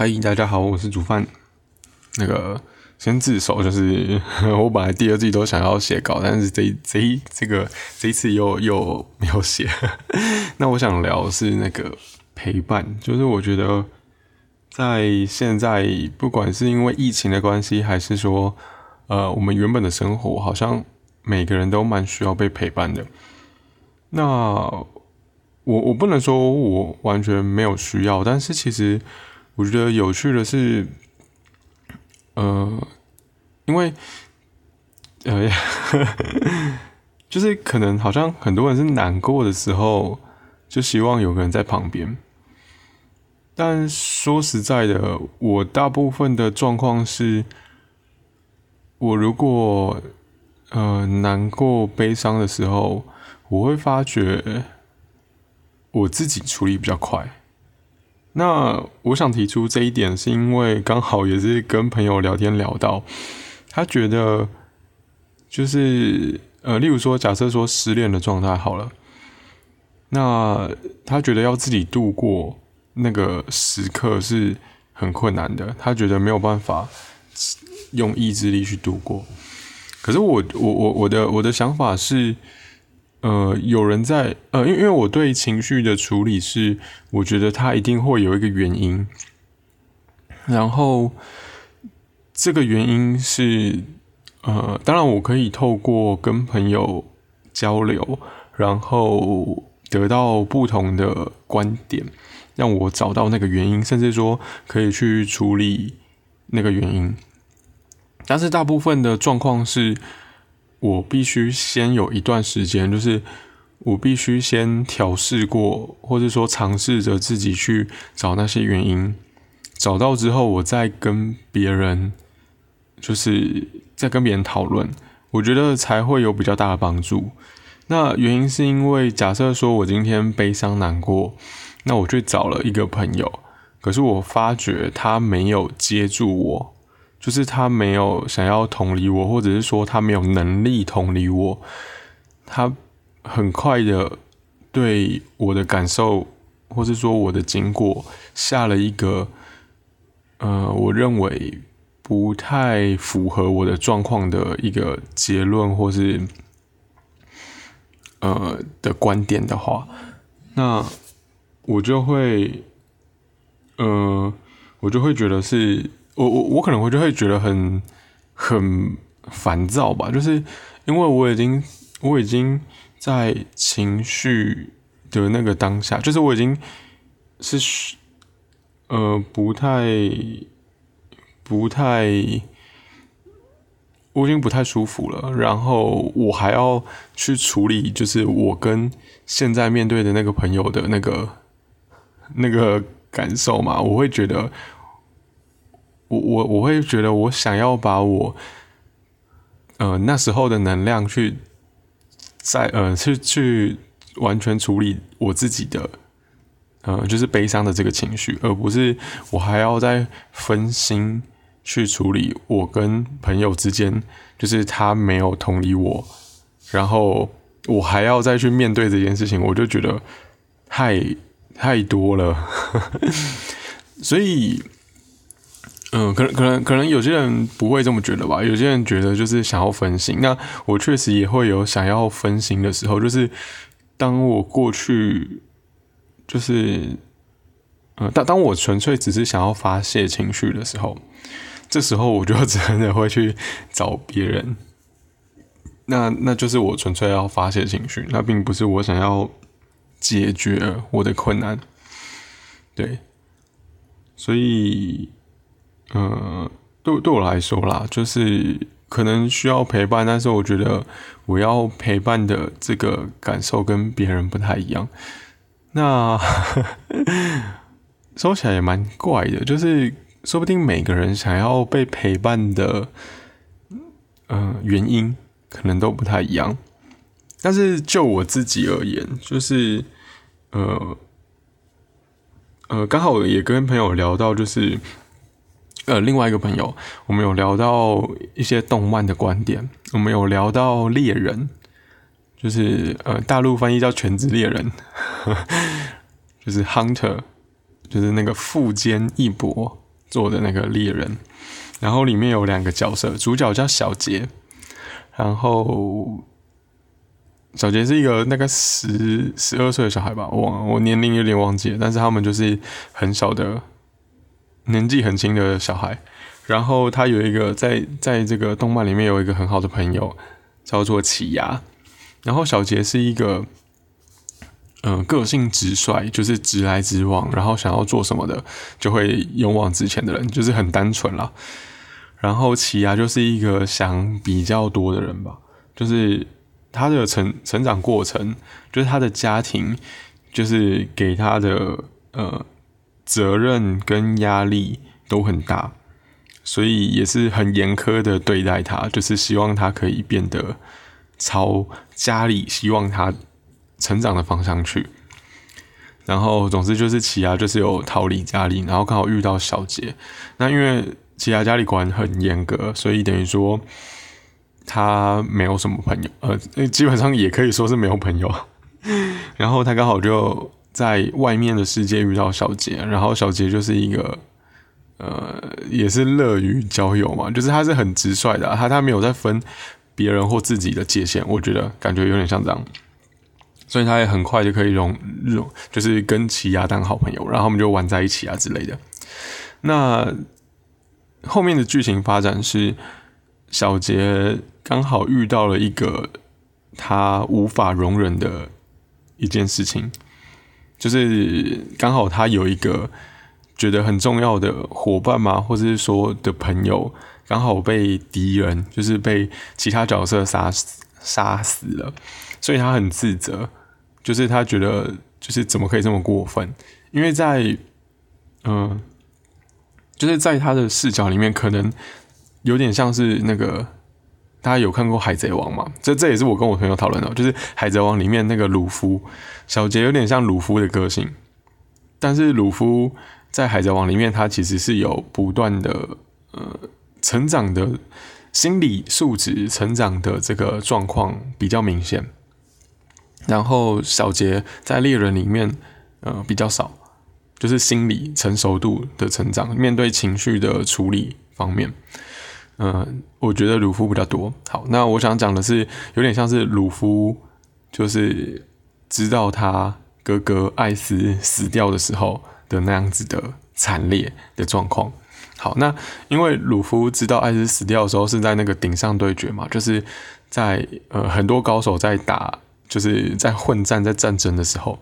嗨，大家好，我是煮饭。那个先自首，就是 我本来第二季都想要写稿，但是这这一这个这次又又没有写。那我想聊是那个陪伴，就是我觉得在现在，不管是因为疫情的关系，还是说呃我们原本的生活，好像每个人都蛮需要被陪伴的。那我我不能说我完全没有需要，但是其实。我觉得有趣的是，呃，因为，呃，就是可能好像很多人是难过的时候，就希望有个人在旁边。但说实在的，我大部分的状况是，我如果呃难过、悲伤的时候，我会发觉我自己处理比较快。那我想提出这一点，是因为刚好也是跟朋友聊天聊到，他觉得就是呃，例如说，假设说失恋的状态好了，那他觉得要自己度过那个时刻是很困难的，他觉得没有办法用意志力去度过。可是我我我我的我的想法是。呃，有人在呃，因因为我对情绪的处理是，我觉得它一定会有一个原因，然后这个原因是呃，当然我可以透过跟朋友交流，然后得到不同的观点，让我找到那个原因，甚至说可以去处理那个原因，但是大部分的状况是。我必须先有一段时间，就是我必须先调试过，或者说尝试着自己去找那些原因，找到之后，我再跟别人，就是再跟别人讨论，我觉得才会有比较大的帮助。那原因是因为，假设说我今天悲伤难过，那我去找了一个朋友，可是我发觉他没有接住我。就是他没有想要同理我，或者是说他没有能力同理我，他很快的对我的感受，或是说我的经过下了一个，呃，我认为不太符合我的状况的一个结论，或是呃的观点的话，那我就会，呃，我就会觉得是。我我我可能会就会觉得很很烦躁吧，就是因为我已经我已经在情绪的那个当下，就是我已经是呃不太不太我已经不太舒服了，然后我还要去处理，就是我跟现在面对的那个朋友的那个那个感受嘛，我会觉得。我我我会觉得，我想要把我，呃那时候的能量去，在呃去去完全处理我自己的，呃就是悲伤的这个情绪，而不是我还要再分心去处理我跟朋友之间，就是他没有同理我，然后我还要再去面对这件事情，我就觉得太太多了，所以。嗯，可能可能可能有些人不会这么觉得吧。有些人觉得就是想要分心。那我确实也会有想要分心的时候，就是当我过去，就是嗯，当当我纯粹只是想要发泄情绪的时候，这时候我就 真的会去找别人。那那就是我纯粹要发泄情绪，那并不是我想要解决我的困难。对，所以。呃，对对我来说啦，就是可能需要陪伴，但是我觉得我要陪伴的这个感受跟别人不太一样。那 说起来也蛮怪的，就是说不定每个人想要被陪伴的，呃，原因可能都不太一样。但是就我自己而言，就是呃呃，刚好也跟朋友聊到，就是。呃，另外一个朋友，我们有聊到一些动漫的观点，我们有聊到猎人，就是呃，大陆翻译叫全职猎人，就是 hunter，就是那个富坚义博做的那个猎人，然后里面有两个角色，主角叫小杰，然后小杰是一个那个十十二岁的小孩吧，我我年龄有点忘记了，但是他们就是很小的，年纪很轻的小孩。然后他有一个在在这个动漫里面有一个很好的朋友，叫做奇牙。然后小杰是一个，嗯，个性直率，就是直来直往，然后想要做什么的就会勇往直前的人，就是很单纯啦。然后奇牙就是一个想比较多的人吧，就是他的成成长过程，就是他的家庭，就是给他的呃责任跟压力都很大。所以也是很严苛的对待他，就是希望他可以变得朝家里希望他成长的方向去。然后，总之就是奇亚就是有逃离家里，然后刚好遇到小杰。那因为奇亚家里管很严格，所以等于说他没有什么朋友，呃，基本上也可以说是没有朋友。然后他刚好就在外面的世界遇到小杰，然后小杰就是一个。呃，也是乐于交友嘛，就是他是很直率的，他他没有在分别人或自己的界限，我觉得感觉有点像这样，所以他也很快就可以融融，就是跟奇亚当好朋友，然后他们就玩在一起啊之类的。那后面的剧情发展是小杰刚好遇到了一个他无法容忍的一件事情，就是刚好他有一个。觉得很重要的伙伴吗？或者是说的朋友，刚好被敌人，就是被其他角色杀死杀死了，所以他很自责，就是他觉得就是怎么可以这么过分？因为在嗯，就是在他的视角里面，可能有点像是那个大家有看过《海贼王》吗？这这也是我跟我朋友讨论的，就是《海贼王》里面那个鲁夫小杰有点像鲁夫的个性，但是鲁夫。在海贼王里面，他其实是有不断的呃成长的心理素质成长的这个状况比较明显。然后小杰在猎人里面呃比较少，就是心理成熟度的成长，面对情绪的处理方面，嗯，我觉得鲁夫比较多。好，那我想讲的是，有点像是鲁夫，就是知道他哥哥艾斯死掉的时候。的那样子的惨烈的状况。好，那因为鲁夫知道艾斯死掉的时候是在那个顶上对决嘛，就是在呃很多高手在打，就是在混战在战争的时候，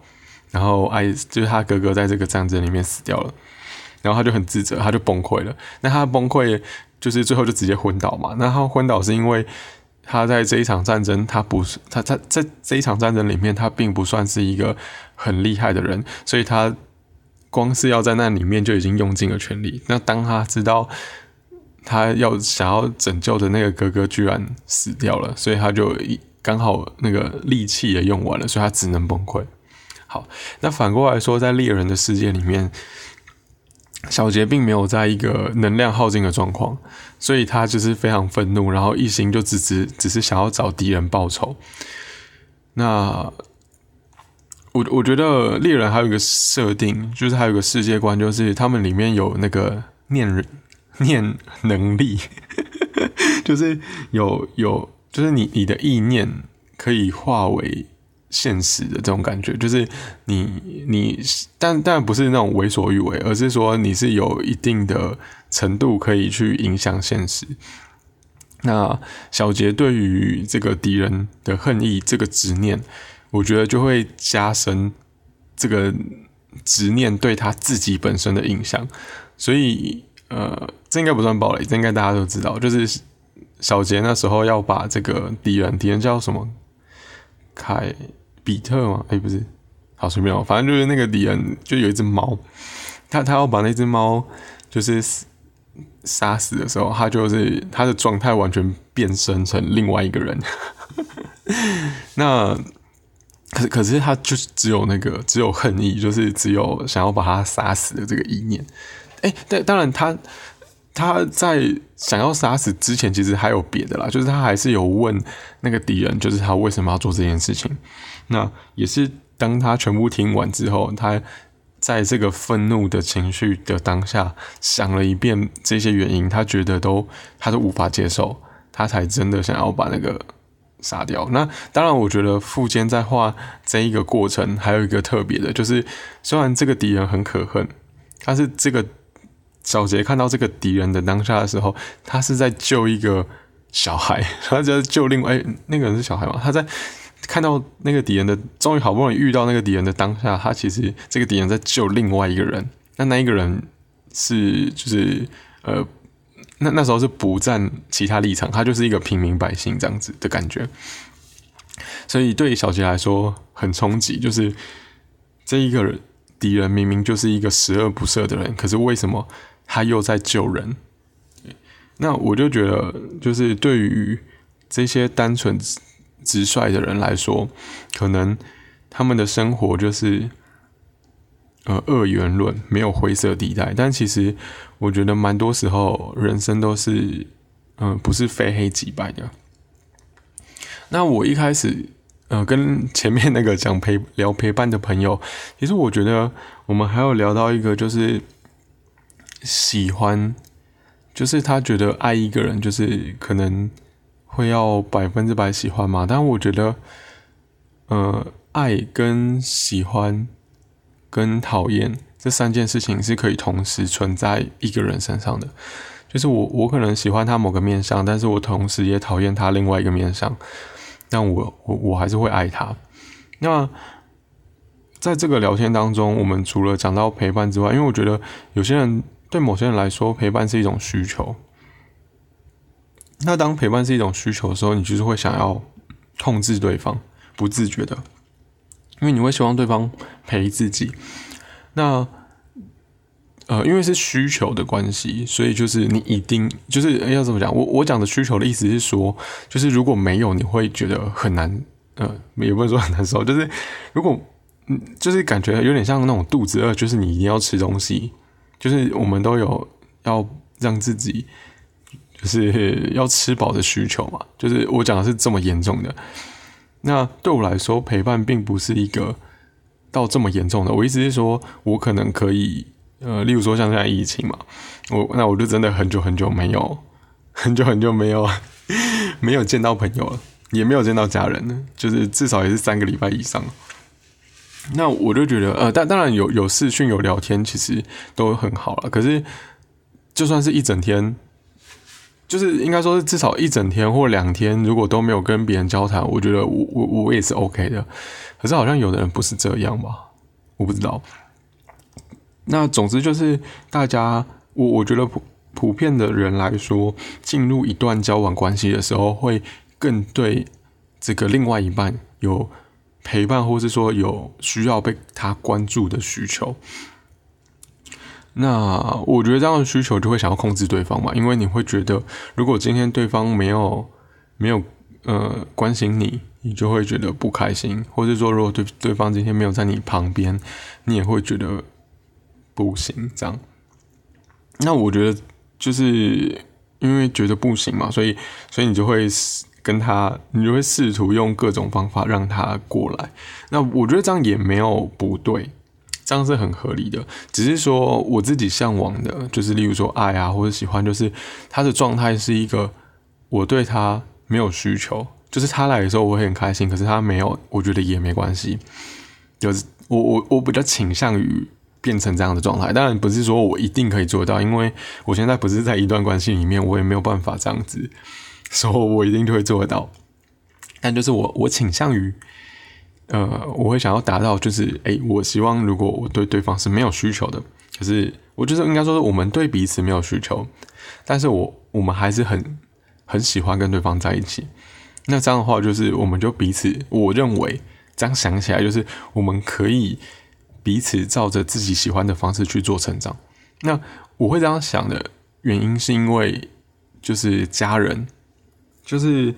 然后艾就是他哥哥在这个战争里面死掉了，然后他就很自责，他就崩溃了。那他崩溃就是最后就直接昏倒嘛。那他昏倒是因为他在这一场战争，他不是他他在这一场战争里面，他并不算是一个很厉害的人，所以他。光是要在那里面就已经用尽了全力。那当他知道他要想要拯救的那个哥哥居然死掉了，所以他就刚好那个力气也用完了，所以他只能崩溃。好，那反过来说，在猎人的世界里面，小杰并没有在一个能量耗尽的状况，所以他就是非常愤怒，然后一心就只只只是想要找敌人报仇。那。我我觉得猎人还有一个设定，就是还有个世界观，就是他们里面有那个念念能力，就是有有就是你你的意念可以化为现实的这种感觉，就是你你但但不是那种为所欲为，而是说你是有一定的程度可以去影响现实。那小杰对于这个敌人的恨意，这个执念。我觉得就会加深这个执念对他自己本身的影响，所以呃，这应该不算暴雷，这应该大家都知道。就是小杰那时候要把这个敌人，敌人叫什么？凯比特吗？哎，不是，好随便哦，反正就是那个敌人，就有一只猫，他他要把那只猫就是杀死的时候，他就是他的状态完全变身成另外一个人，那。可是，可是他就是只有那个，只有恨意，就是只有想要把他杀死的这个意念。哎，但当然，他他在想要杀死之前，其实还有别的啦，就是他还是有问那个敌人，就是他为什么要做这件事情。那也是当他全部听完之后，他在这个愤怒的情绪的当下，想了一遍这些原因，他觉得都他都无法接受，他才真的想要把那个杀掉。那当然，我觉得富坚在画这一个过程，还有一个特别的，就是虽然这个敌人很可恨，但是这个小杰看到这个敌人的当下的时候，他是在救一个小孩，他在救另外那个人是小孩嘛？他在。看到那个敌人的，终于好不容易遇到那个敌人的当下，他其实这个敌人在救另外一个人。那那一个人是就是呃，那那时候是不站其他立场，他就是一个平民百姓这样子的感觉。所以对于小杰来说很冲击，就是这一个敌人明明就是一个十恶不赦的人，可是为什么他又在救人？那我就觉得，就是对于这些单纯。直率的人来说，可能他们的生活就是呃二元论，没有灰色地带。但其实我觉得蛮多时候人生都是嗯不是非黑即白的。那我一开始呃跟前面那个讲陪聊陪伴的朋友，其实我觉得我们还有聊到一个就是喜欢，就是他觉得爱一个人就是可能。会要百分之百喜欢吗？但我觉得，呃，爱跟喜欢跟讨厌这三件事情是可以同时存在一个人身上的。就是我，我可能喜欢他某个面相，但是我同时也讨厌他另外一个面相。但我，我，我还是会爱他。那在这个聊天当中，我们除了讲到陪伴之外，因为我觉得有些人对某些人来说，陪伴是一种需求。那当陪伴是一种需求的时候，你就是会想要控制对方，不自觉的，因为你会希望对方陪自己。那呃，因为是需求的关系，所以就是你一定就是要怎么讲？我我讲的需求的意思是说，就是如果没有，你会觉得很难，呃，也不能说很难受，就是如果嗯，就是感觉有点像那种肚子饿，就是你一定要吃东西，就是我们都有要让自己。就是要吃饱的需求嘛，就是我讲的是这么严重的。那对我来说，陪伴并不是一个到这么严重的。我意思是说，我可能可以，呃，例如说像现在疫情嘛，我那我就真的很久很久没有，很久很久没有 没有见到朋友了，也没有见到家人了，就是至少也是三个礼拜以上。那我就觉得，呃，但当然有有视讯有聊天，其实都很好了。可是就算是一整天。就是应该说是至少一整天或两天，如果都没有跟别人交谈，我觉得我我我也是 OK 的。可是好像有的人不是这样吧？我不知道。那总之就是大家，我我觉得普普遍的人来说，进入一段交往关系的时候，会更对这个另外一半有陪伴，或是说有需要被他关注的需求。那我觉得这样的需求就会想要控制对方嘛，因为你会觉得，如果今天对方没有没有呃关心你，你就会觉得不开心，或者说如果对对方今天没有在你旁边，你也会觉得不行。这样，那我觉得就是因为觉得不行嘛，所以所以你就会跟他，你就会试图用各种方法让他过来。那我觉得这样也没有不对。这样是很合理的，只是说我自己向往的，就是例如说爱啊，或者喜欢，就是他的状态是一个我对他没有需求，就是他来的时候我很开心，可是他没有，我觉得也没关系。就是我我我比较倾向于变成这样的状态，当然不是说我一定可以做到，因为我现在不是在一段关系里面，我也没有办法这样子说，我一定就会做得到。但就是我我倾向于。呃，我会想要达到，就是哎，我希望如果我对对方是没有需求的，可是我就是应该说，我们对彼此没有需求，但是我我们还是很很喜欢跟对方在一起。那这样的话，就是我们就彼此，我认为这样想起来，就是我们可以彼此照着自己喜欢的方式去做成长。那我会这样想的原因，是因为就是家人，就是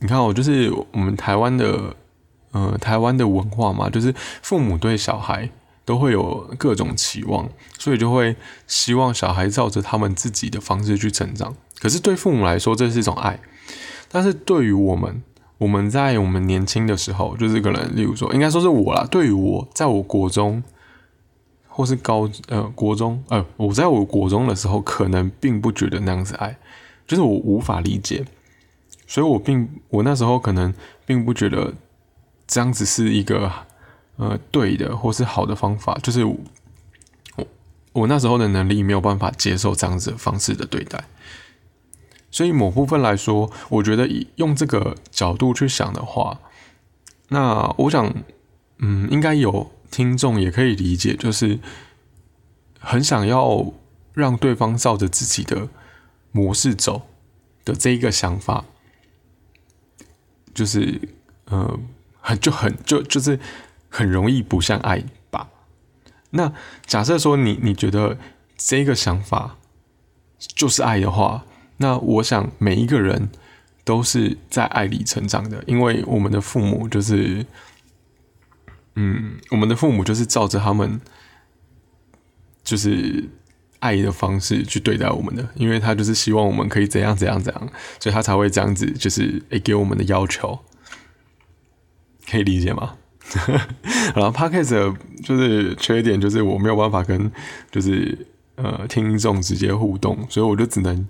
你看，我就是我们台湾的。呃，台湾的文化嘛，就是父母对小孩都会有各种期望，所以就会希望小孩照着他们自己的方式去成长。可是对父母来说，这是一种爱；但是对于我们，我们在我们年轻的时候，就是可能，例如说，应该说是我啦。对于我，在我国中或是高呃国中呃，我在我国中的时候，可能并不觉得那样子爱，就是我无法理解，所以我并我那时候可能并不觉得这样子是一个呃对的或是好的方法，就是我我那时候的能力没有办法接受这样子的方式的对待，所以某部分来说，我觉得用这个角度去想的话，那我想嗯，应该有。听众也可以理解，就是很想要让对方照着自己的模式走的这一个想法，就是呃，很就很就就是很容易不像爱吧。那假设说你你觉得这个想法就是爱的话，那我想每一个人都是在爱里成长的，因为我们的父母就是。嗯，我们的父母就是照着他们就是爱的方式去对待我们的，因为他就是希望我们可以怎样怎样怎样，所以他才会这样子，就是诶给我们的要求，可以理解吗？然后 podcast 就是缺点就是我没有办法跟就是呃听众直接互动，所以我就只能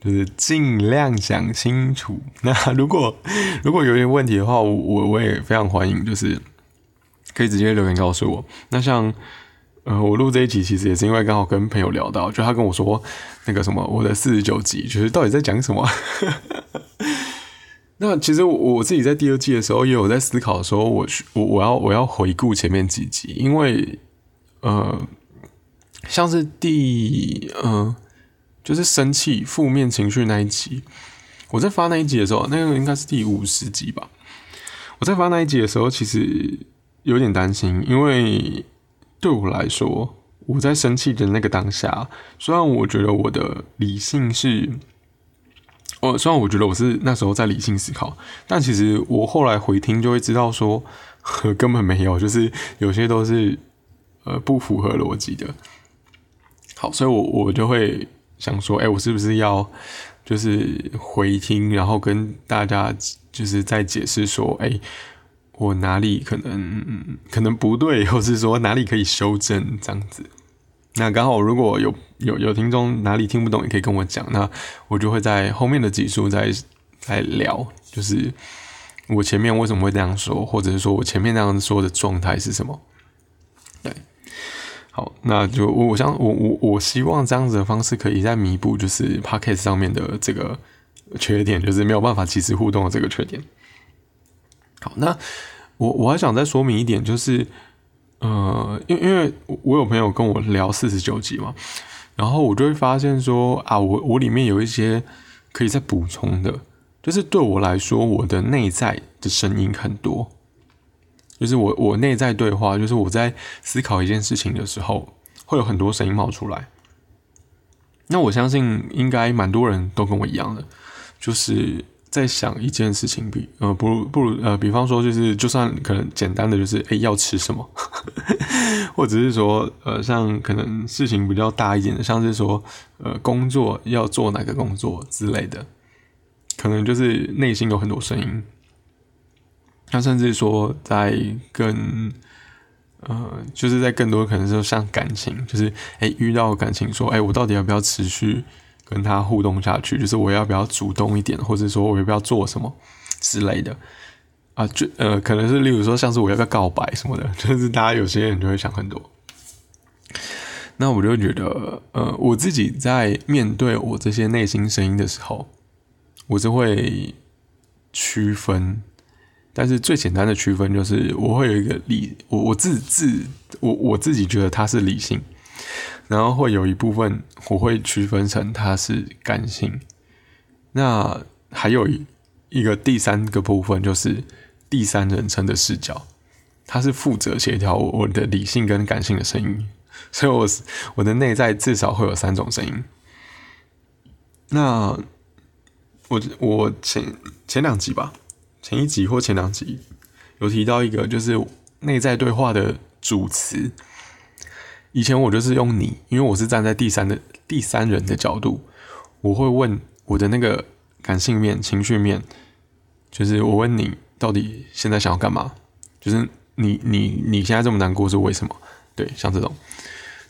就是尽量讲清楚。那如果如果有点问题的话，我我也非常欢迎，就是。可以直接留言告诉我。那像，呃，我录这一集其实也是因为刚好跟朋友聊到，就他跟我说那个什么，我的四十九集，就是到底在讲什么？那其实我我自己在第二季的时候也有在思考，说我我我要我要回顾前面几集，因为呃，像是第呃，就是生气、负面情绪那一集，我在发那一集的时候，那个应该是第五十集吧。我在发那一集的时候，其实。有点担心，因为对我来说，我在生气的那个当下，虽然我觉得我的理性是，哦，虽然我觉得我是那时候在理性思考，但其实我后来回听就会知道说，根本没有，就是有些都是呃不符合逻辑的。好，所以我我就会想说，哎，我是不是要就是回听，然后跟大家就是在解释说，哎。我哪里可能可能不对，或是说哪里可以修正这样子？那刚好如果有有有听众哪里听不懂，也可以跟我讲，那我就会在后面的几处再再聊，就是我前面为什么会这样说，或者是说我前面那样说的状态是什么？对，好，那就我我想我我我希望这样子的方式可以在弥补，就是 p o c k e t 上面的这个缺点，就是没有办法及时互动的这个缺点。好，那我我还想再说明一点，就是，呃，因因为我有朋友跟我聊四十九集嘛，然后我就会发现说啊，我我里面有一些可以再补充的，就是对我来说，我的内在的声音很多，就是我我内在对话，就是我在思考一件事情的时候，会有很多声音冒出来。那我相信应该蛮多人都跟我一样的，就是。在想一件事情，比呃不如不如呃，比方说就是就算可能简单的就是哎要吃什么，或者是说呃像可能事情比较大一点的，像是说呃工作要做哪个工作之类的，可能就是内心有很多声音。那甚至说在更呃就是在更多可能说像感情，就是哎遇到感情说哎我到底要不要持续？跟他互动下去，就是我要不要主动一点，或者说我要不要做什么之类的啊？就呃，可能是例如说，像是我要不要告白什么的，就是大家有些人就会想很多。那我就觉得，呃，我自己在面对我这些内心声音的时候，我就会区分。但是最简单的区分就是，我会有一个理，我我自自我我自己觉得它是理性。然后会有一部分我会区分成它是感性，那还有一一个第三个部分就是第三人称的视角，它是负责协调我我的理性跟感性的声音，所以我我的内在至少会有三种声音。那我我前前两集吧，前一集或前两集有提到一个就是内在对话的主词。以前我就是用你，因为我是站在第三的第三人的角度，我会问我的那个感性面、情绪面，就是我问你到底现在想要干嘛？就是你你你现在这么难过是为什么？对，像这种，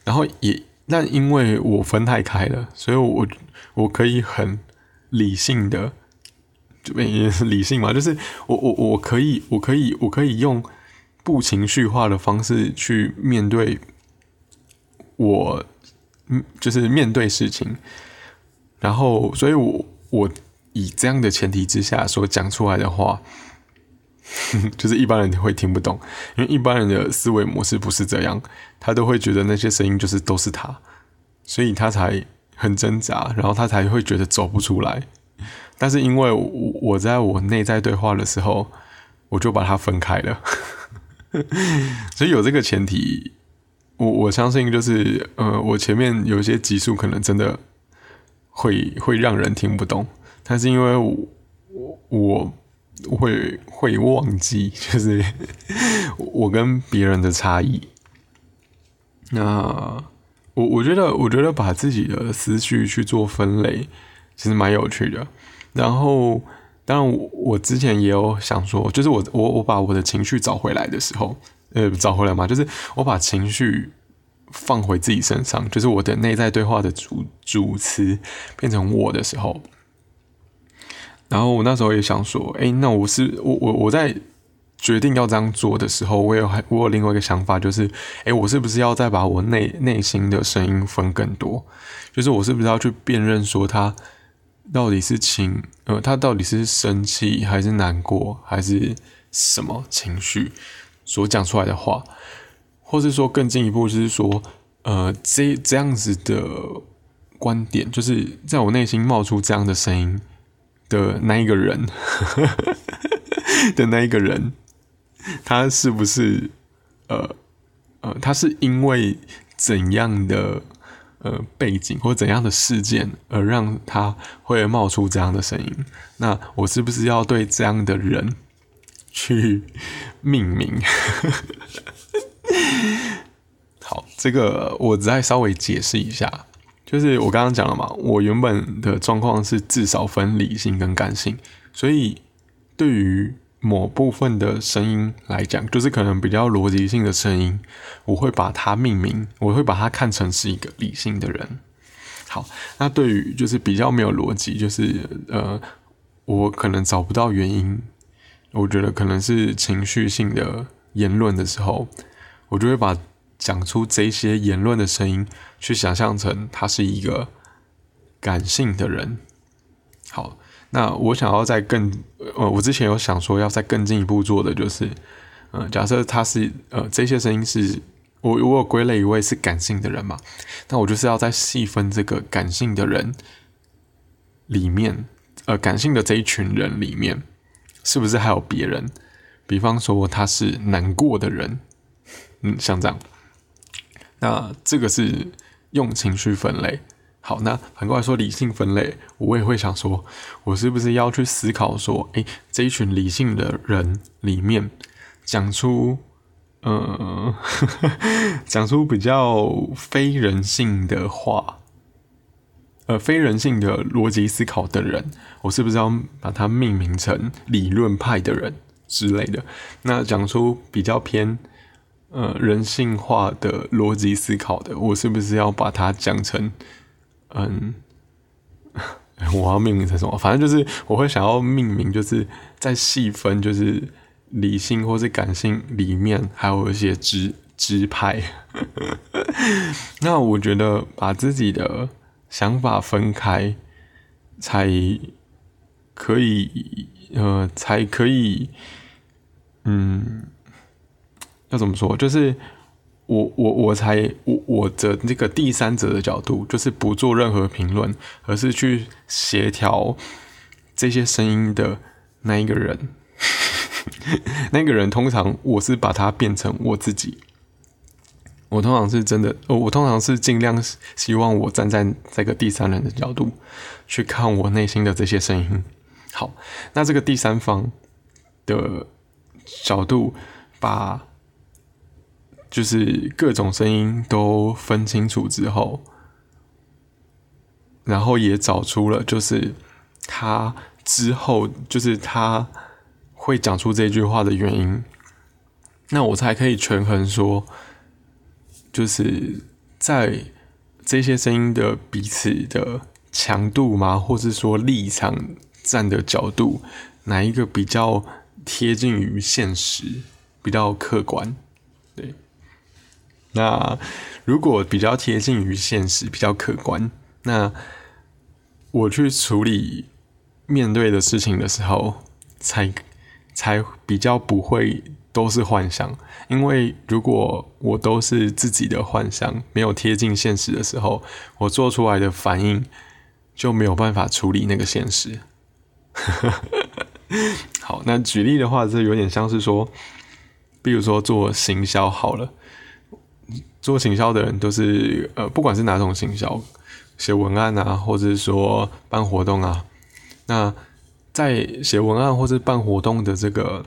然后也那因为我分太开了，所以我我可以很理性的，就也是理性嘛，就是我我我可以我可以我可以用不情绪化的方式去面对我，嗯，就是面对事情，然后，所以我我以这样的前提之下所讲出来的话。就是一般人会听不懂，因为一般人的思维模式不是这样，他都会觉得那些声音就是都是他，所以他才很挣扎，然后他才会觉得走不出来。但是因为我我在我内在对话的时候，我就把它分开了，所以有这个前提，我我相信就是呃，我前面有一些集数可能真的会会让人听不懂，但是因为我我。会会忘记，就是 我跟别人的差异。那我我觉得，我觉得把自己的思绪去做分类，其实蛮有趣的。然后，当然，我我之前也有想说，就是我我我把我的情绪找回来的时候，呃，找回来嘛，就是我把情绪放回自己身上，就是我的内在对话的主主词变成我的时候。然后我那时候也想说，哎，那我是我我我在决定要这样做的时候，我有还我有另外一个想法，就是，哎，我是不是要再把我内内心的声音分更多？就是我是不是要去辨认说他到底是情呃，他到底是生气还是难过还是什么情绪所讲出来的话，或是说更进一步就是说，呃，这这样子的观点，就是在我内心冒出这样的声音。的那一个人，的那一个人，他是不是呃呃，他是因为怎样的呃背景或怎样的事件而让他会冒出这样的声音？那我是不是要对这样的人去命名？好，这个我再稍微解释一下。就是我刚刚讲了嘛，我原本的状况是至少分理性跟感性，所以对于某部分的声音来讲，就是可能比较逻辑性的声音，我会把它命名，我会把它看成是一个理性的人。好，那对于就是比较没有逻辑，就是呃，我可能找不到原因，我觉得可能是情绪性的言论的时候，我就会把。讲出这些言论的声音，去想象成他是一个感性的人。好，那我想要再更呃，我之前有想说要再更进一步做的就是，呃，假设他是呃这些声音是我我有归类一位是感性的人嘛，那我就是要再细分这个感性的人里面，呃，感性的这一群人里面，是不是还有别人？比方说他是难过的人，嗯，像这样。那这个是用情绪分类，好，那反过来说理性分类，我也会想说，我是不是要去思考说，诶，这一群理性的人里面，讲出，呃，讲出比较非人性的话，呃，非人性的逻辑思考的人，我是不是要把它命名成理论派的人之类的？那讲出比较偏。呃，人性化的逻辑思考的，我是不是要把它讲成，嗯，我要命名成什么？反正就是我会想要命名，就是在细分，就是理性或是感性里面还有一些支支派。那我觉得把自己的想法分开，才可以，呃，才可以，嗯。要怎么说？就是我我我才我我的那个第三者的角度，就是不做任何评论，而是去协调这些声音的那一个人。那个人通常我是把它变成我自己。我通常是真的，我通常是尽量希望我站在这个第三人的角度去看我内心的这些声音。好，那这个第三方的角度把。就是各种声音都分清楚之后，然后也找出了，就是他之后就是他会讲出这句话的原因，那我才可以权衡说，就是在这些声音的彼此的强度吗，或是说立场站的角度，哪一个比较贴近于现实，比较客观？对。那如果比较贴近于现实，比较客观，那我去处理面对的事情的时候，才才比较不会。都是幻想，因为如果我都是自己的幻想，没有贴近现实的时候，我做出来的反应就没有办法处理那个现实。好，那举例的话，这有点像是说，比如说做行销好了，做行销的人都是呃，不管是哪种行销，写文案啊，或者是说办活动啊，那在写文案或者办活动的这个。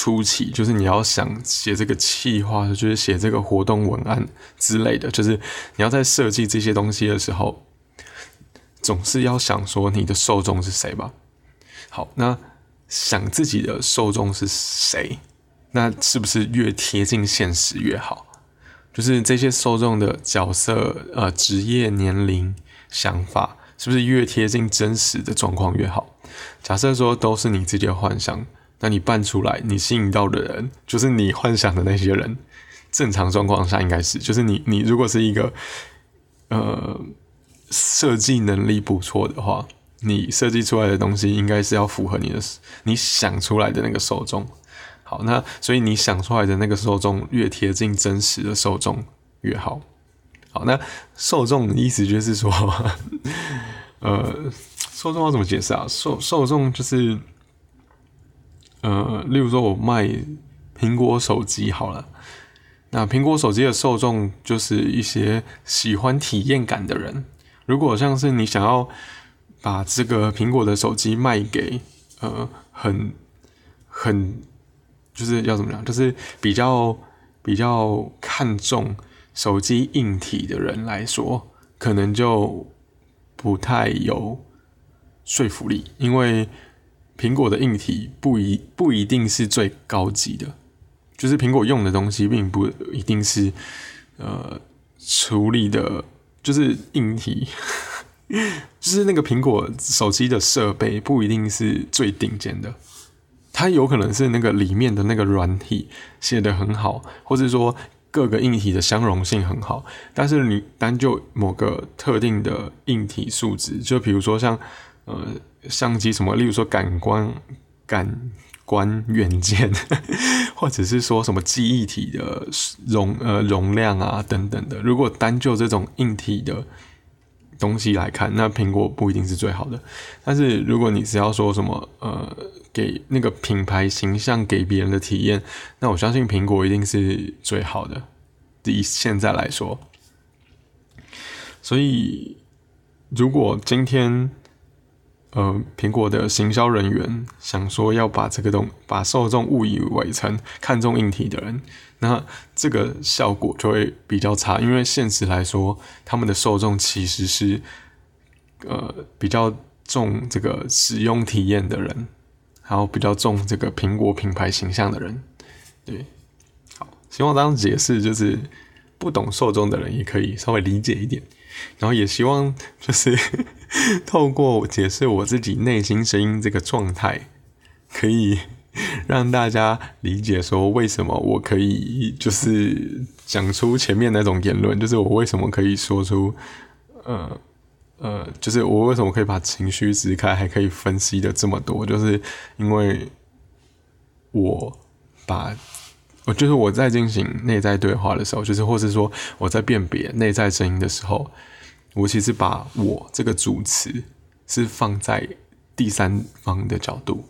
初期就是你要想写这个企划，就是写这个活动文案之类的，就是你要在设计这些东西的时候，总是要想说你的受众是谁吧。好，那想自己的受众是谁，那是不是越贴近现实越好？就是这些受众的角色、呃，职业、年龄、想法，是不是越贴近真实的状况越好？假设说都是你自己的幻想。那你办出来，你吸引到的人就是你幻想的那些人。正常状况下应该是，就是你你如果是一个呃设计能力不错的话，你设计出来的东西应该是要符合你的你想出来的那个受众。好，那所以你想出来的那个受众越贴近真实的受众越好。好，那受众意思就是说，呃，受众要怎么解释啊？受受众就是。呃，例如说，我卖苹果手机好了，那苹果手机的受众就是一些喜欢体验感的人。如果像是你想要把这个苹果的手机卖给呃很很就是要怎么讲，就是比较比较看重手机硬体的人来说，可能就不太有说服力，因为。苹果的硬体不一不一定是最高级的，就是苹果用的东西并不一定是呃处理的，就是硬体，就是那个苹果手机的设备不一定是最顶尖的，它有可能是那个里面的那个软体写的很好，或者说各个硬体的相容性很好，但是你单就某个特定的硬体素质，就比如说像呃。相机什么，例如说感官、感官元件，或者是说什么记忆体的容呃容量啊等等的。如果单就这种硬体的东西来看，那苹果不一定是最好的。但是如果你是要说什么呃给那个品牌形象给别人的体验，那我相信苹果一定是最好的。以现在来说，所以如果今天。呃，苹果的行销人员想说要把这个东把受众误以为成看重硬体的人，那这个效果就会比较差，因为现实来说，他们的受众其实是呃比较重这个使用体验的人，然后比较重这个苹果品牌形象的人。对，好，希望这样解释就是不懂受众的人也可以稍微理解一点。然后也希望就是 透过解释我自己内心声音这个状态，可以让大家理解说为什么我可以就是讲出前面那种言论，就是我为什么可以说出呃呃，就是我为什么可以把情绪支开，还可以分析的这么多，就是因为我把我就是我在进行内在对话的时候，就是或是说我在辨别内在声音的时候。我其实把我这个主词是放在第三方的角度，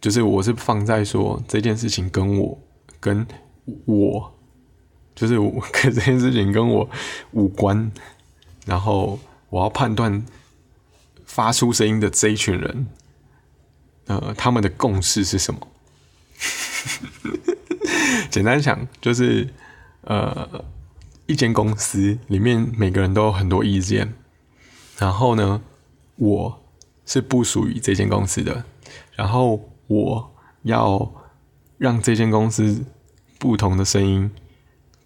就是我是放在说这件事情跟我跟我，就是我 跟这件事情跟我无关，然后我要判断发出声音的这一群人，呃，他们的共识是什么？简单讲就是呃。一间公司里面每个人都有很多意见，然后呢，我是不属于这间公司的，然后我要让这间公司不同的声音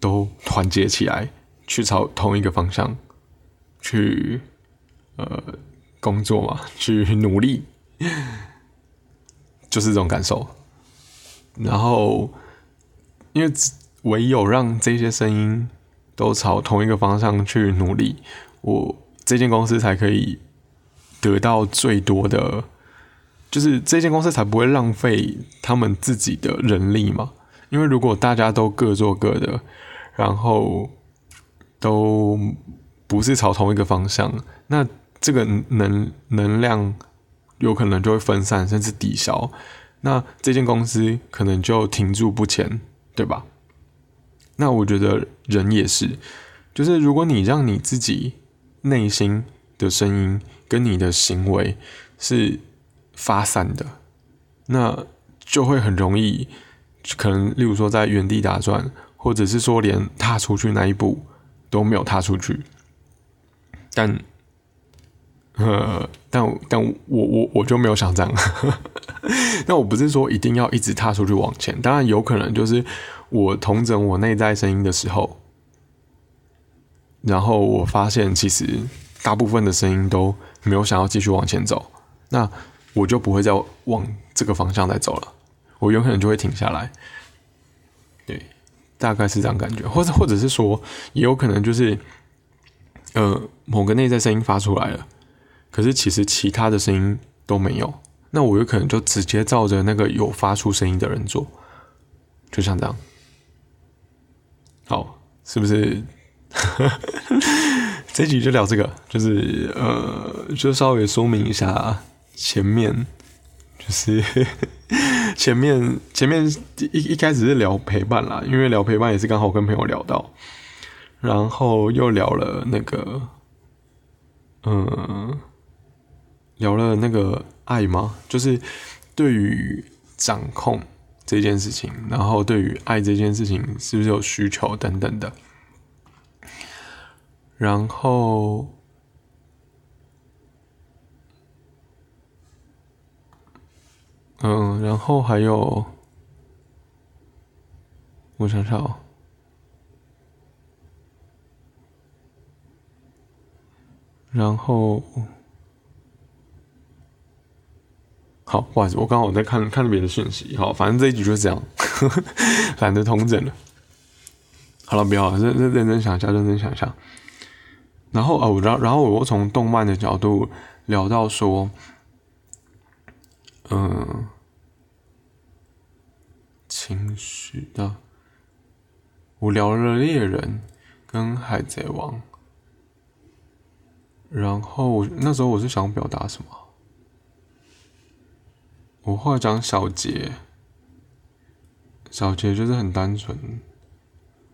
都团结起来，去朝同一个方向去呃工作嘛，去努力，就是这种感受。然后，因为唯有让这些声音都朝同一个方向去努力，我这间公司才可以得到最多的，就是这间公司才不会浪费他们自己的人力嘛。因为如果大家都各做各的，然后都不是朝同一个方向，那这个能能量有可能就会分散，甚至抵消。那这间公司可能就停住不前，对吧？那我觉得人也是，就是如果你让你自己内心的声音跟你的行为是发散的，那就会很容易，可能例如说在原地打转，或者是说连踏出去那一步都没有踏出去，但。呃，但但我我我就没有想这样。那我不是说一定要一直踏出去往前，当然有可能就是我同整我内在声音的时候，然后我发现其实大部分的声音都没有想要继续往前走，那我就不会再往这个方向再走了，我有可能就会停下来。对，大概是这样感觉，或者或者是说，也有可能就是呃某个内在声音发出来了。可是其实其他的声音都没有，那我有可能就直接照着那个有发出声音的人做，就像这样。好，是不是？这集就聊这个，就是呃，就稍微说明一下前面，就是 前面前面一一开始是聊陪伴啦，因为聊陪伴也是刚好跟朋友聊到，然后又聊了那个，嗯。聊了那个爱吗？就是对于掌控这件事情，然后对于爱这件事情是不是有需求等等的。然后，嗯，然后还有，我想想哦，然后。好，不好意思，我刚好在看看别的讯息。好，反正这一局就这样，懒得通整了。好了，不要认认认真想一下，认真想一下。然后哦，然然后我又从动漫的角度聊到说，嗯，情绪的，我聊了猎人跟海贼王，然后那时候我是想表达什么？我后来讲小杰，小杰就是很单纯，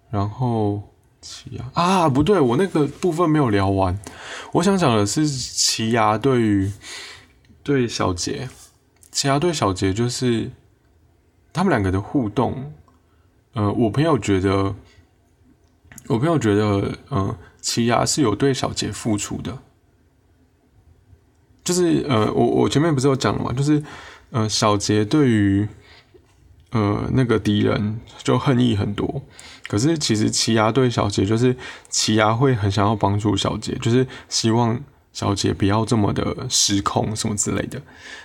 然后奇亚啊，不对，我那个部分没有聊完。我想讲的是奇亚对于对小杰，奇亚对小杰就是他们两个的互动。呃，我朋友觉得，我朋友觉得，嗯，奇亚是有对小杰付出的，就是呃，我我前面不是有讲了嘛，就是。呃，小杰对于呃那个敌人就恨意很多，可是其实奇牙对小杰就是奇牙会很想要帮助小杰，就是希望小杰不要这么的失控什么之类的。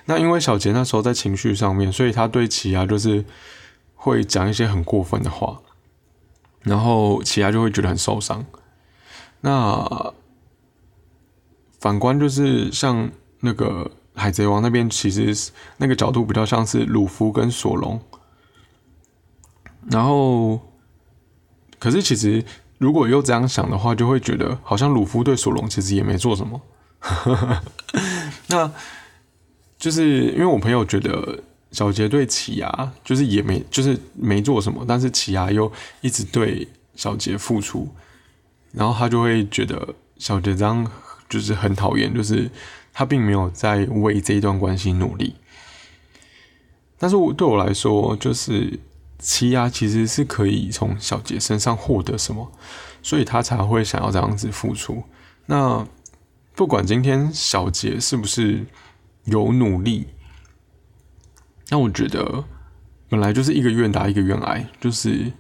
那因为小杰那时候在情绪上面，所以他对奇牙就是会讲一些很过分的话，然后奇牙就会觉得很受伤。那反观就是像那个。海贼王那边其实那个角度比较像是鲁夫跟索隆，然后，可是其实如果又这样想的话，就会觉得好像鲁夫对索隆其实也没做什么。那就是因为我朋友觉得小杰对奇牙就是也没就是没做什么，但是奇牙又一直对小杰付出，然后他就会觉得小杰这样就是很讨厌，就是。他并没有在为这一段关系努力，但是我对我来说，就是奇亚其实是可以从小杰身上获得什么，所以他才会想要这样子付出。那不管今天小杰是不是有努力，那我觉得本来就是一个愿打一个愿挨，就是，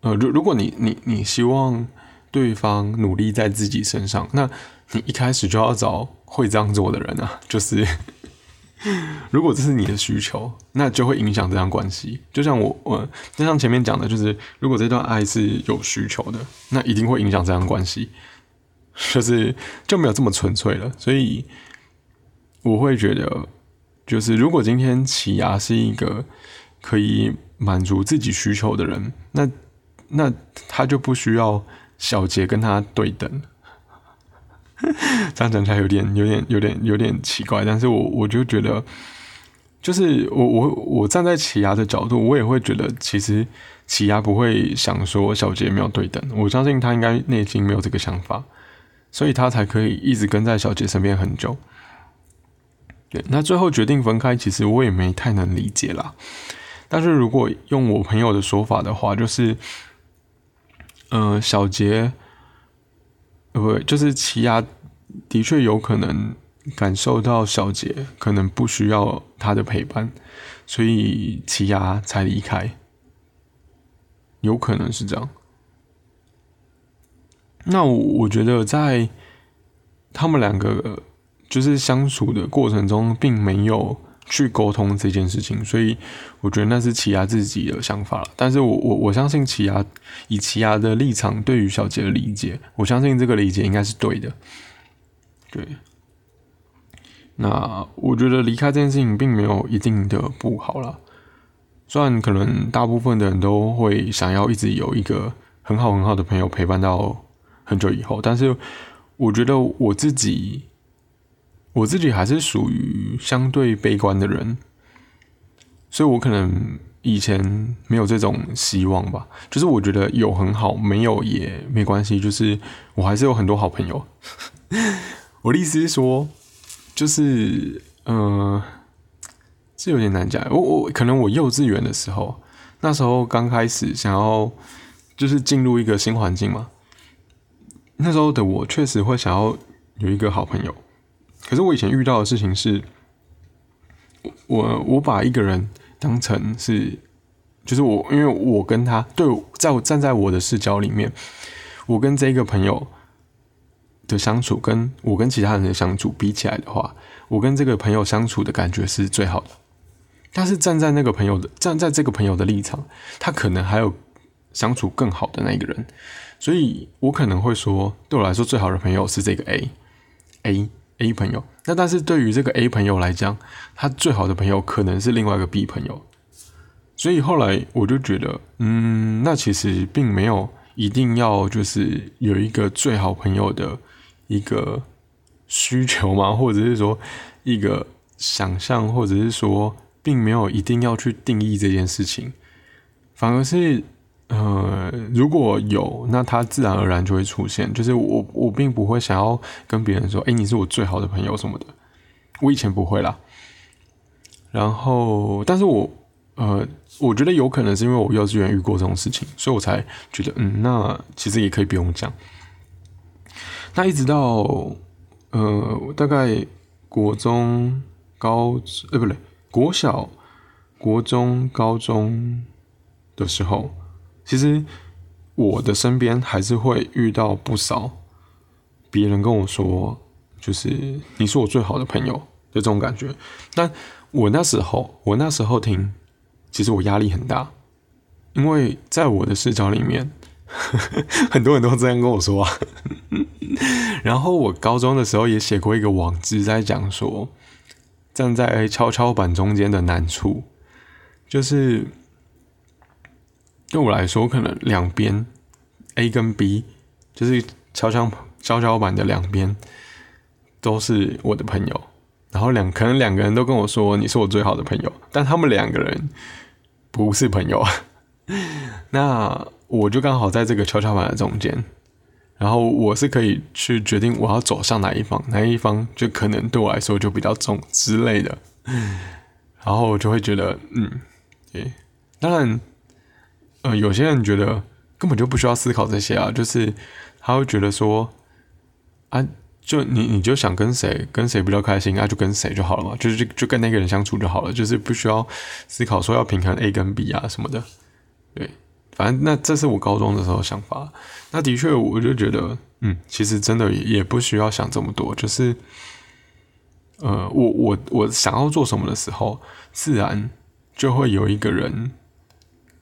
呃，如如果你你你希望对方努力在自己身上，那你一开始就要找会这样做的人啊。就是如果这是你的需求，那就会影响这段关系。就像我我就像前面讲的，就是如果这段爱是有需求的，那一定会影响这段关系，就是就没有这么纯粹了。所以我会觉得，就是如果今天起牙是一个可以满足自己需求的人，那那他就不需要小杰跟他对等。这样讲起来有点、有点、有点、有点奇怪，但是我我就觉得，就是我我我站在起牙的角度，我也会觉得，其实起牙不会想说小杰没有对等，我相信他应该内心没有这个想法，所以他才可以一直跟在小杰身边很久。对，那最后决定分开，其实我也没太能理解啦。但是如果用我朋友的说法的话，就是。呃，小杰，不，就是奇亚，的确有可能感受到小杰可能不需要他的陪伴，所以奇亚才离开，有可能是这样。那我我觉得在他们两个就是相处的过程中，并没有。去沟通这件事情，所以我觉得那是奇亚自己的想法了。但是我我我相信奇亚以奇亚的立场对于小杰的理解，我相信这个理解应该是对的。对，那我觉得离开这件事情并没有一定的不好了。虽然可能大部分的人都会想要一直有一个很好很好的朋友陪伴到很久以后，但是我觉得我自己。我自己还是属于相对悲观的人，所以我可能以前没有这种希望吧。就是我觉得有很好，没有也没关系。就是我还是有很多好朋友。我的意思是说，就是呃，这有点难讲。我我可能我幼稚园的时候，那时候刚开始想要就是进入一个新环境嘛，那时候的我确实会想要有一个好朋友。可是我以前遇到的事情是，我我把一个人当成是，就是我，因为我跟他对，在我站在我的视角里面，我跟这个朋友的相处，跟我跟其他人的相处比起来的话，我跟这个朋友相处的感觉是最好的。但是站在那个朋友的站在这个朋友的立场，他可能还有相处更好的那一个人，所以我可能会说，对我来说最好的朋友是这个 A，A A。朋友，那但是对于这个 A 朋友来讲，他最好的朋友可能是另外一个 B 朋友，所以后来我就觉得，嗯，那其实并没有一定要就是有一个最好朋友的一个需求嘛，或者是说一个想象，或者是说并没有一定要去定义这件事情，反而是。呃，如果有，那他自然而然就会出现。就是我，我并不会想要跟别人说，哎，你是我最好的朋友什么的。我以前不会啦。然后，但是我，呃，我觉得有可能是因为我幼稚园遇过这种事情，所以我才觉得，嗯，那其实也可以不用讲。那一直到，呃，大概国中、高，呃，不对，国小、国中、高中的时候。其实我的身边还是会遇到不少别人跟我说，就是你是我最好的朋友的这种感觉。但我那时候，我那时候听，其实我压力很大，因为在我的视角里面，很多人都这样跟我说啊。然后我高中的时候也写过一个网志，在讲说站在跷跷板中间的难处，就是。对我来说，可能两边 A 跟 B 就是跷跷跷跷板的两边都是我的朋友，然后两可能两个人都跟我说你是我最好的朋友，但他们两个人不是朋友，那我就刚好在这个跷跷板的中间，然后我是可以去决定我要走向哪一方，哪一方就可能对我来说就比较重之类的，然后我就会觉得嗯，对，当然。呃，有些人觉得根本就不需要思考这些啊，就是他会觉得说，啊，就你你就想跟谁跟谁比较开心啊，就跟谁就好了嘛，就是就就跟那个人相处就好了，就是不需要思考说要平衡 A 跟 B 啊什么的，对，反正那这是我高中的时候想法。那的确，我就觉得，嗯，其实真的也不需要想这么多，就是，呃，我我我想要做什么的时候，自然就会有一个人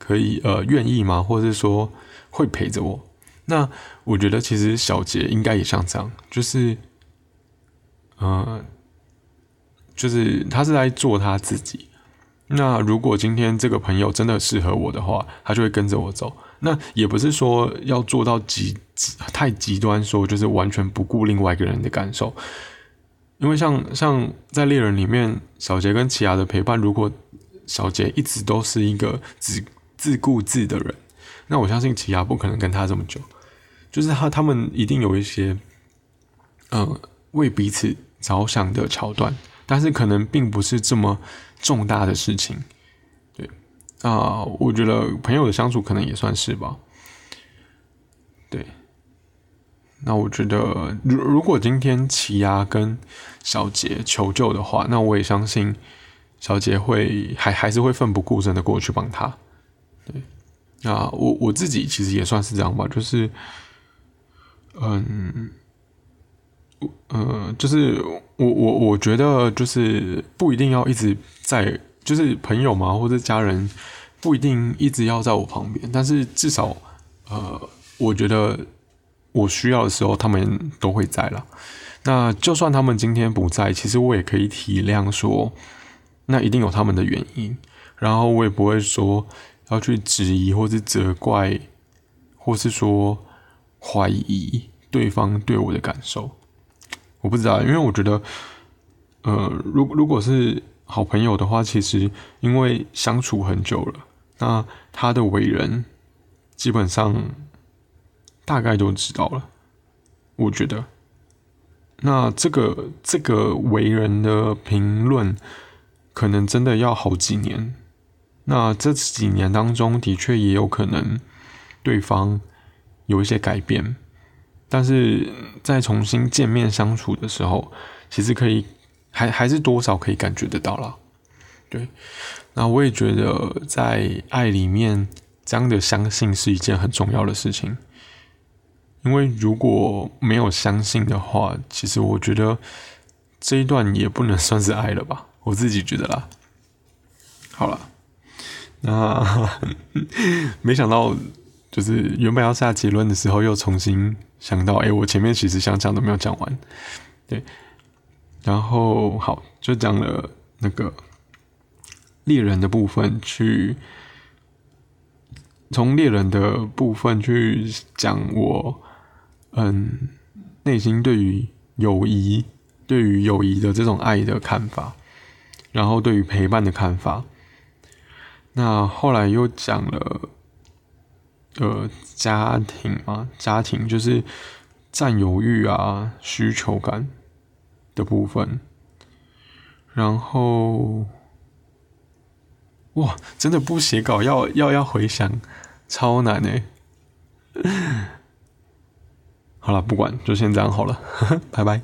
可以呃愿意吗？或者是说会陪着我。那我觉得其实小杰应该也像这样，就是，呃，就是他是在做他自己。那如果今天这个朋友真的适合我的话，他就会跟着我走。那也不是说要做到极太极端，说就是完全不顾另外一个人的感受。因为像像在猎人里面，小杰跟奇亚的陪伴，如果小杰一直都是一个只自顾自的人，那我相信奇亚不可能跟他这么久。就是他他们一定有一些，呃，为彼此着想的桥段，但是可能并不是这么。重大的事情，对啊，我觉得朋友的相处可能也算是吧。对，那我觉得，如如果今天奇亚跟小杰求救的话，那我也相信小杰会还还是会奋不顾身的过去帮他。对，啊，我我自己其实也算是这样吧，就是，嗯。呃，就是我我我觉得就是不一定要一直在，就是朋友嘛或者家人不一定一直要在我旁边，但是至少呃，我觉得我需要的时候他们都会在了。那就算他们今天不在，其实我也可以体谅说，那一定有他们的原因，然后我也不会说要去质疑或是责怪，或是说怀疑对方对我的感受。我不知道，因为我觉得，呃，如如果是好朋友的话，其实因为相处很久了，那他的为人基本上大概都知道了。我觉得，那这个这个为人的评论，可能真的要好几年。那这几年当中的确也有可能对方有一些改变。但是在重新见面相处的时候，其实可以还还是多少可以感觉得到了。对，那我也觉得在爱里面这样的相信是一件很重要的事情，因为如果没有相信的话，其实我觉得这一段也不能算是爱了吧，我自己觉得啦。好了，啊没想到就是原本要下结论的时候，又重新。想到，哎，我前面其实想讲都没有讲完，对，然后好，就讲了那个猎人的部分，去从猎人的部分去讲我，嗯，内心对于友谊、对于友谊的这种爱的看法，然后对于陪伴的看法，那后来又讲了。呃，家庭嘛，家庭就是占有欲啊、需求感的部分。然后，哇，真的不写稿，要要要回想，超难哎。好了，不管，就先这样好了，拜拜。